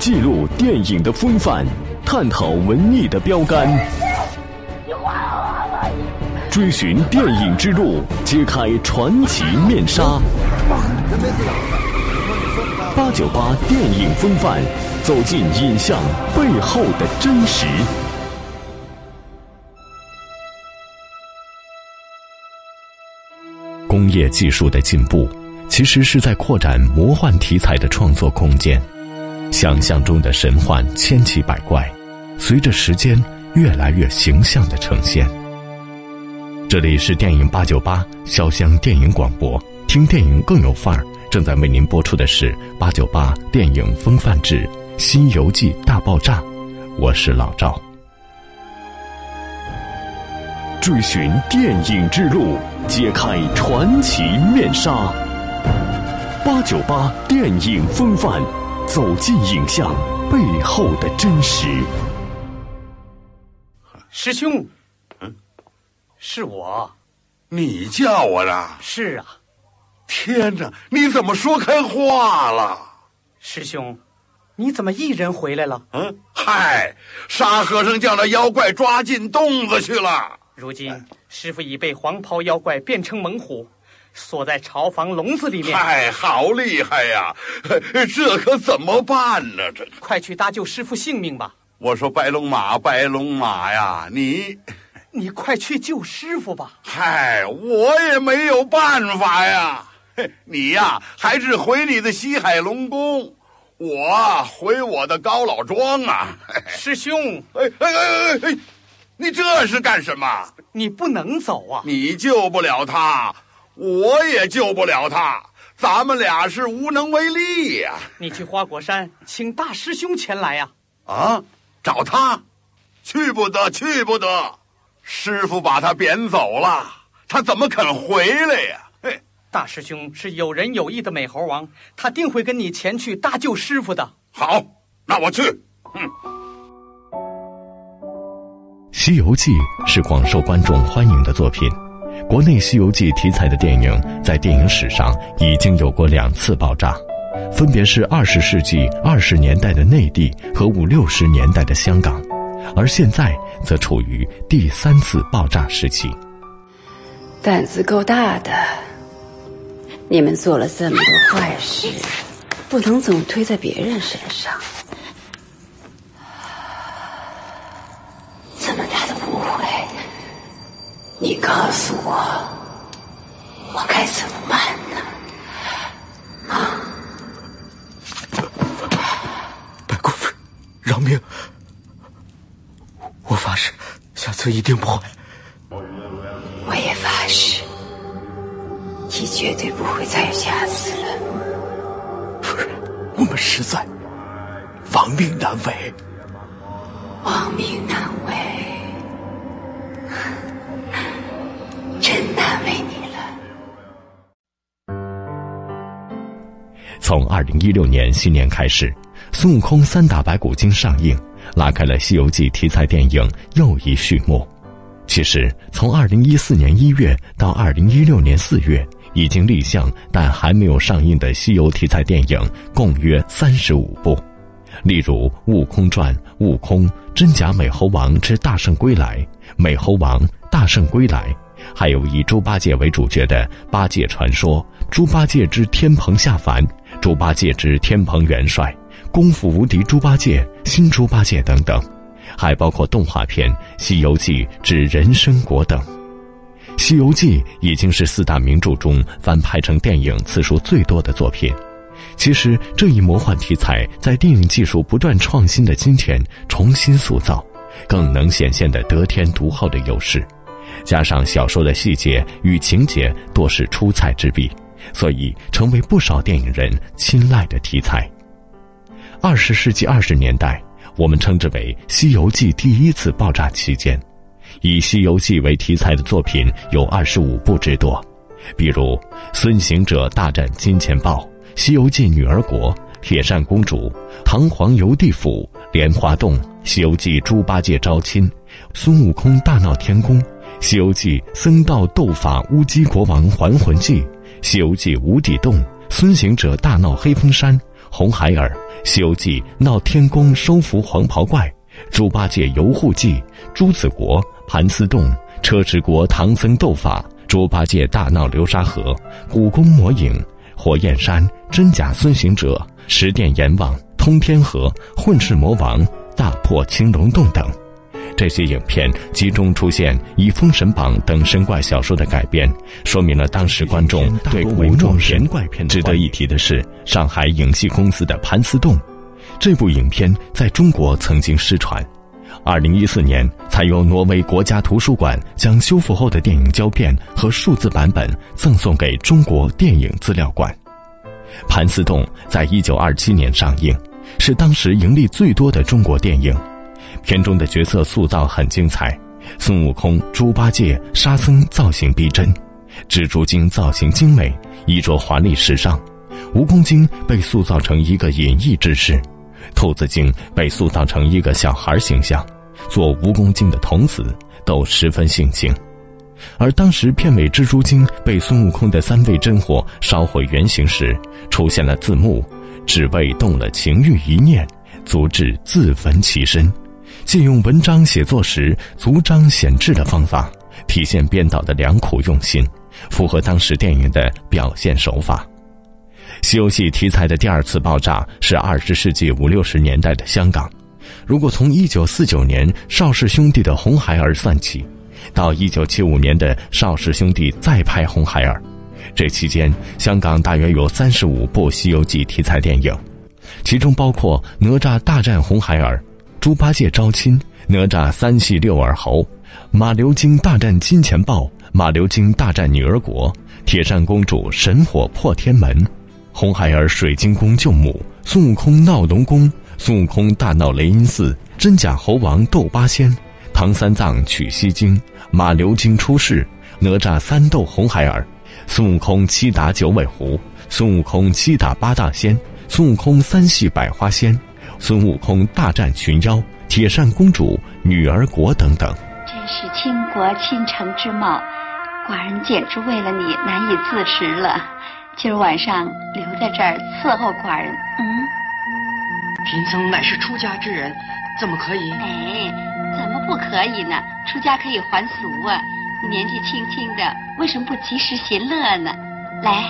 记录电影的风范，探讨文艺的标杆，追寻电影之路，揭开传奇面纱。八九八电影风范，走进影像背后的真实。工业技术的进步，其实是在扩展魔幻题材的创作空间。想象中的神幻千奇百怪，随着时间越来越形象的呈现。这里是电影八九八潇湘电影广播，听电影更有范儿。正在为您播出的是八九八电影风范志《西游记大爆炸》，我是老赵。追寻电影之路，揭开传奇面纱。八九八电影风范。走进影像背后的真实。师兄，嗯，是我，你叫我的？是啊。天哪，你怎么说开话了？师兄，你怎么一人回来了？嗯，嗨，沙和尚叫那妖怪抓进洞子去了。如今师傅已被黄袍妖怪变成猛虎。锁在朝房笼子里面，嗨，好厉害呀！这可怎么办呢？这快去搭救师傅性命吧！我说白龙马，白龙马呀，你，你快去救师傅吧！嗨，我也没有办法呀。你呀，还是回你的西海龙宫，我回我的高老庄啊。师兄，哎哎哎哎哎，你这是干什么？你不能走啊！你救不了他。我也救不了他，咱们俩是无能为力呀。你去花果山，请大师兄前来呀。啊，找他？去不得，去不得。师傅把他贬走了，他怎么肯回来呀？嘿，大师兄是有仁有义的美猴王，他定会跟你前去搭救师傅的。好，那我去。嗯，《西游记》是广受观众欢迎的作品。国内《西游记》题材的电影在电影史上已经有过两次爆炸，分别是二十世纪二十年代的内地和五六十年代的香港，而现在则处于第三次爆炸时期。胆子够大的，你们做了这么多坏事，不能总推在别人身上。你告诉我，我该怎么办呢？啊！白姑夫，饶命！我发誓，下次一定不会。我也发誓，你绝对不会再有下次了。夫人，我们实在亡命难违。亡命难违。从二零一六年新年开始，《孙悟空三打白骨精》上映，拉开了《西游记》题材电影又一序幕。其实，从二零一四年一月到二零一六年四月，已经立项但还没有上映的西游题材电影共约三十五部，例如《悟空传》《悟空真假美猴王之大圣归来》《美猴王大圣归来》。还有以猪八戒为主角的《八戒传说》《猪八戒之天蓬下凡》《猪八戒之天蓬元帅》《功夫无敌猪八戒》《新猪八戒》等等，还包括动画片《西游记之人参果》等。《西游记》已经是四大名著中翻拍成电影次数最多的作品。其实，这一魔幻题材在电影技术不断创新的今天重新塑造，更能显现的得天独厚的优势。加上小说的细节与情节多是出彩之笔，所以成为不少电影人青睐的题材。二十世纪二十年代，我们称之为《西游记》第一次爆炸期间，以《西游记》为题材的作品有二十五部之多，比如《孙行者大战金钱豹》《西游记女儿国》《铁扇公主》《唐皇游地府》《莲花洞》《西游记猪八戒招亲》《孙悟空大闹天宫》。《西游记》僧道斗法乌鸡国王还魂记，《西游记》无底洞，孙行者大闹黑风山，红孩儿》《西游记》闹天宫收服黄袍怪。猪八戒游护记、朱子国、盘丝洞、车迟国唐僧斗法、猪八戒大闹流沙河、古宫魔影、火焰山、真假孙行者、十殿阎王、通天河、混世魔王、大破青龙洞等，这些影片集中出现以《封神榜》等神怪小说的改编，说明了当时观众对古装神怪片。值得一提的是，上海影戏公司的《盘丝洞》。这部影片在中国曾经失传，二零一四年才由挪威国家图书馆将修复后的电影胶片和数字版本赠送给中国电影资料馆。《盘丝洞》在一九二七年上映，是当时盈利最多的中国电影。片中的角色塑造很精彩，孙悟空、猪八戒、沙僧造型逼真，蜘蛛精造型精美，衣着华丽时尚，蜈蚣精被塑造成一个隐逸之士。兔子精被塑造成一个小孩形象，做蜈蚣精的童子都十分性情，而当时片尾蜘蛛精被孙悟空的三味真火烧毁原形时，出现了字幕：“只为动了情欲一念，足至自焚其身。”借用文章写作时足章显志的方法，体现编导的良苦用心，符合当时电影的表现手法。《西游记》题材的第二次爆炸是二十世纪五六十年代的香港。如果从一九四九年邵氏兄弟的《红孩儿》算起，到一九七五年的邵氏兄弟再拍《红孩儿》，这期间香港大约有三十五部《西游记》题材电影，其中包括《哪吒大战红孩儿》《猪八戒招亲》《哪吒三戏六耳猴》《马流金大战金钱豹》《马流金大战女儿国》《铁扇公主神火破天门》。红孩儿水晶宫救母，孙悟空闹龙宫，孙悟空大闹雷音寺，真假猴王斗八仙，唐三藏取西经，马流金出世，哪吒三斗红孩儿，孙悟空七打九尾狐，孙悟空七打八大仙，孙悟空三戏百花仙，孙悟空大战群妖，铁扇公主女儿国等等。真是倾国倾城之貌，寡人简直为了你难以自持了。今儿晚上留在这儿伺候寡人。嗯，贫僧乃是出家之人，怎么可以？哎，怎么不可以呢？出家可以还俗啊！你年纪轻轻的，为什么不及时行乐呢？来，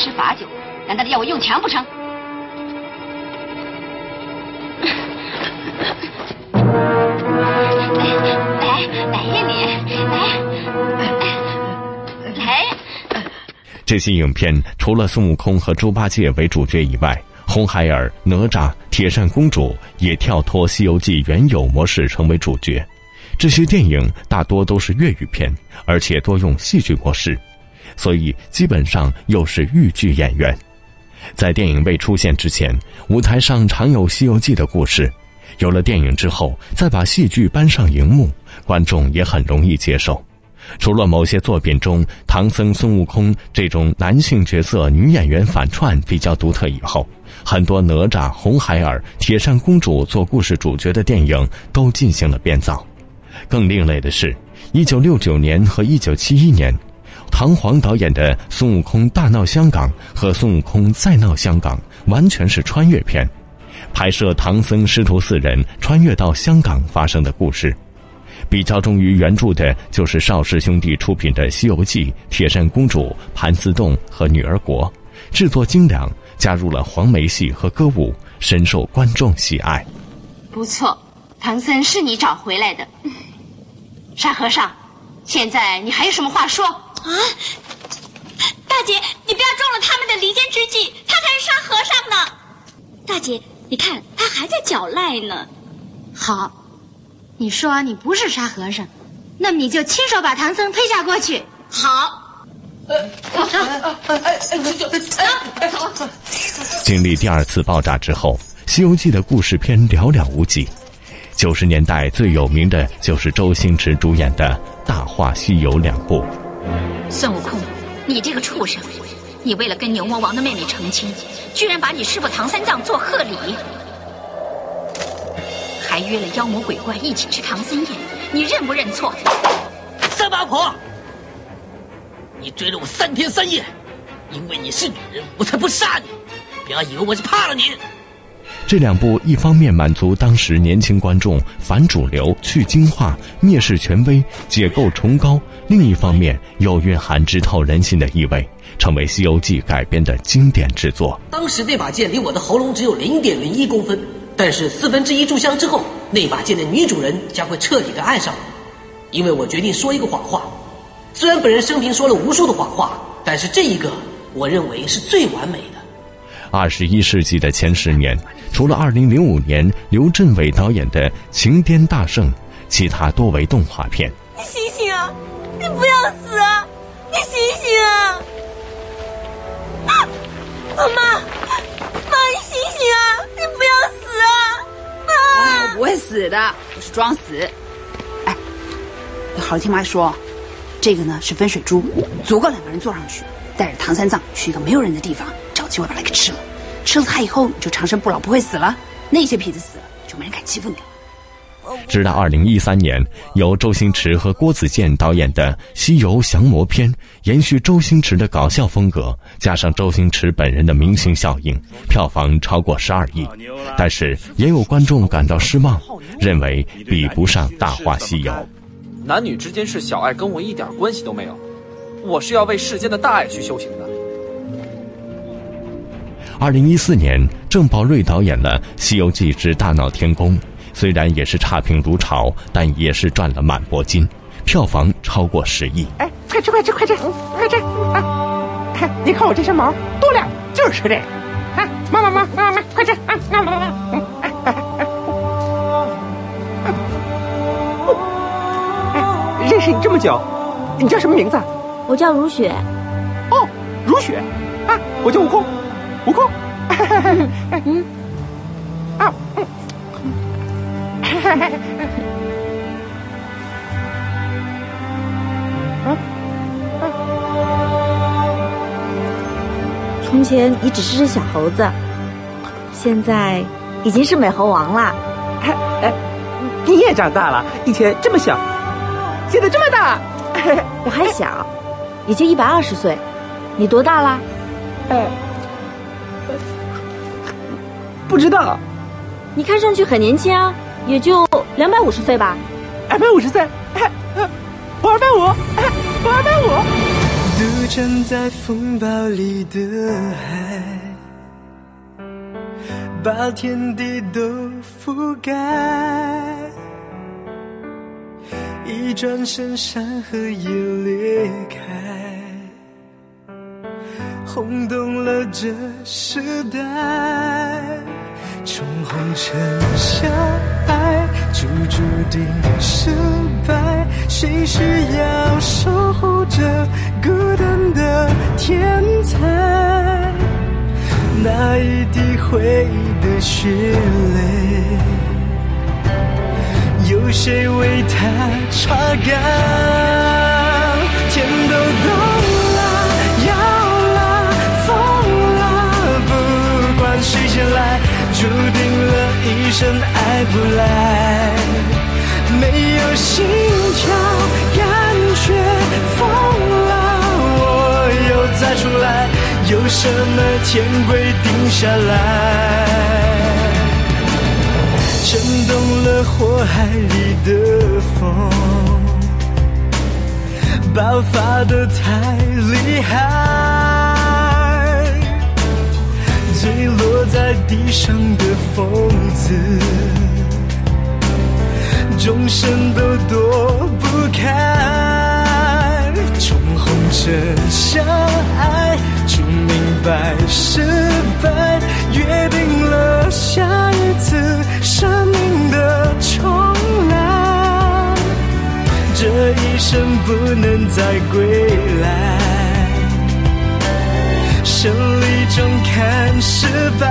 吃罚酒，难道要我用强不成？这些影片除了孙悟空和猪八戒为主角以外，红孩儿、哪吒、铁扇公主也跳脱《西游记》原有模式成为主角。这些电影大多都是粤语片，而且多用戏剧模式，所以基本上又是豫剧演员。在电影未出现之前，舞台上常有《西游记》的故事；有了电影之后，再把戏剧搬上荧幕，观众也很容易接受。除了某些作品中唐僧、孙悟空这种男性角色女演员反串比较独特以后，很多哪吒、红孩儿、铁扇公主做故事主角的电影都进行了编造。更另类的是，一九六九年和一九七一年，唐璜导演的《孙悟空大闹香港》和《孙悟空再闹香港》完全是穿越片，拍摄唐僧师徒四人穿越到香港发生的故事。比较忠于原著的，就是邵氏兄弟出品的《西游记》《铁扇公主》《盘丝洞》和《女儿国》，制作精良，加入了黄梅戏和歌舞，深受观众喜爱。不错，唐僧是你找回来的，沙和尚，现在你还有什么话说？啊，大姐，你不要中了他们的离间之计，他才是沙和尚呢。大姐，你看他还在狡赖呢。好。你说你不是沙和尚，那么你就亲手把唐僧推下过去。好。经历第二次爆炸之后，《西游记》的故事片寥寥无几。九十年代最有名的就是周星驰主演的《大话西游》两部。孙悟空，你这个畜生，你为了跟牛魔王的妹妹成亲，居然把你师傅唐三藏做贺礼。还约了妖魔鬼怪一起吃唐僧宴，你认不认错？三八婆，你追了我三天三夜，因为你是女人，我才不杀你。不要以为我是怕了你。这两部一方面满足当时年轻观众反主流、去精化、蔑视权威、解构崇高，另一方面又蕴含直透人心的意味，成为《西游记》改编的经典之作。当时那把剑离我的喉咙只有零点零一公分，但是四分之一炷香之后，那把剑的女主人将会彻底的爱上我，因为我决定说一个谎话。虽然本人生平说了无数的谎话，但是这一个我认为是最完美的。二十一世纪的前十年，除了二零零五年刘镇伟导演的《情癫大圣》，其他多为动画片。你醒醒啊！你不要死啊！你醒醒啊！啊，妈妈，妈，你醒醒啊！你不要死啊！妈，我不会死的，我是装死。哎，你好好听妈说，这个呢是分水珠，足够两个人坐上去，带着唐三藏去一个没有人的地方。找机会把它给吃了，吃了它以后你就长生不老，不会死了。那些痞子死了，就没人敢欺负你了。直到二零一三年，由周星驰和郭子健导演的《西游降魔篇》，延续周星驰的搞笑风格，加上周星驰本人的明星效应，票房超过十二亿。但是也有观众感到失望，认为比不上《大话西游》。男女之间是小爱，跟我一点关系都没有。我是要为世间的大爱去修行的。二零一四年，郑宝瑞导演了《西游记之大闹天宫》，虽然也是差评如潮，但也是赚了满钵金，票房超过十亿。哎，快吃快吃快吃快吃！啊，看，你看我这身毛多亮，就是吃这个。啊，妈妈妈妈妈，快吃！啊，妈妈妈妈，哎哎哎！认识你这么久，你叫什么名字？我叫如雪。哦，如雪。啊，我叫悟空。悟空，嗯，啊，嗯，从前你只是只小猴子，现在已经是美猴王了。哎，你也长大了，以前这么小，现在这么大。我还小，也就一百二十岁，你多大了？哎。不知道，你看上去很年轻啊，也就两百五十岁吧。二百五十岁，我二百五，我二百五。独站在风暴里的海，把天地都覆盖。一转身，山河也裂开，轰动了这时代。红尘相爱，就注定失败。谁需要守护着孤单的天才？那一滴回忆的血泪，有谁为他擦干？不来，没有心跳，感觉疯了，我又再出来，有什么天规定下来？震动了火海里的风，爆发的太厉害。坠落在地上的疯子，众生都躲不开。从红尘相爱，就明白失败，约定了下一次生命的重来，这一生不能再归来。胜利中看失败，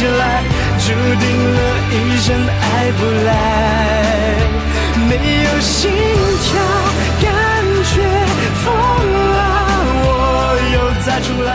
起来，注定了一生爱不来，没有心跳，感觉疯了，我又再重来？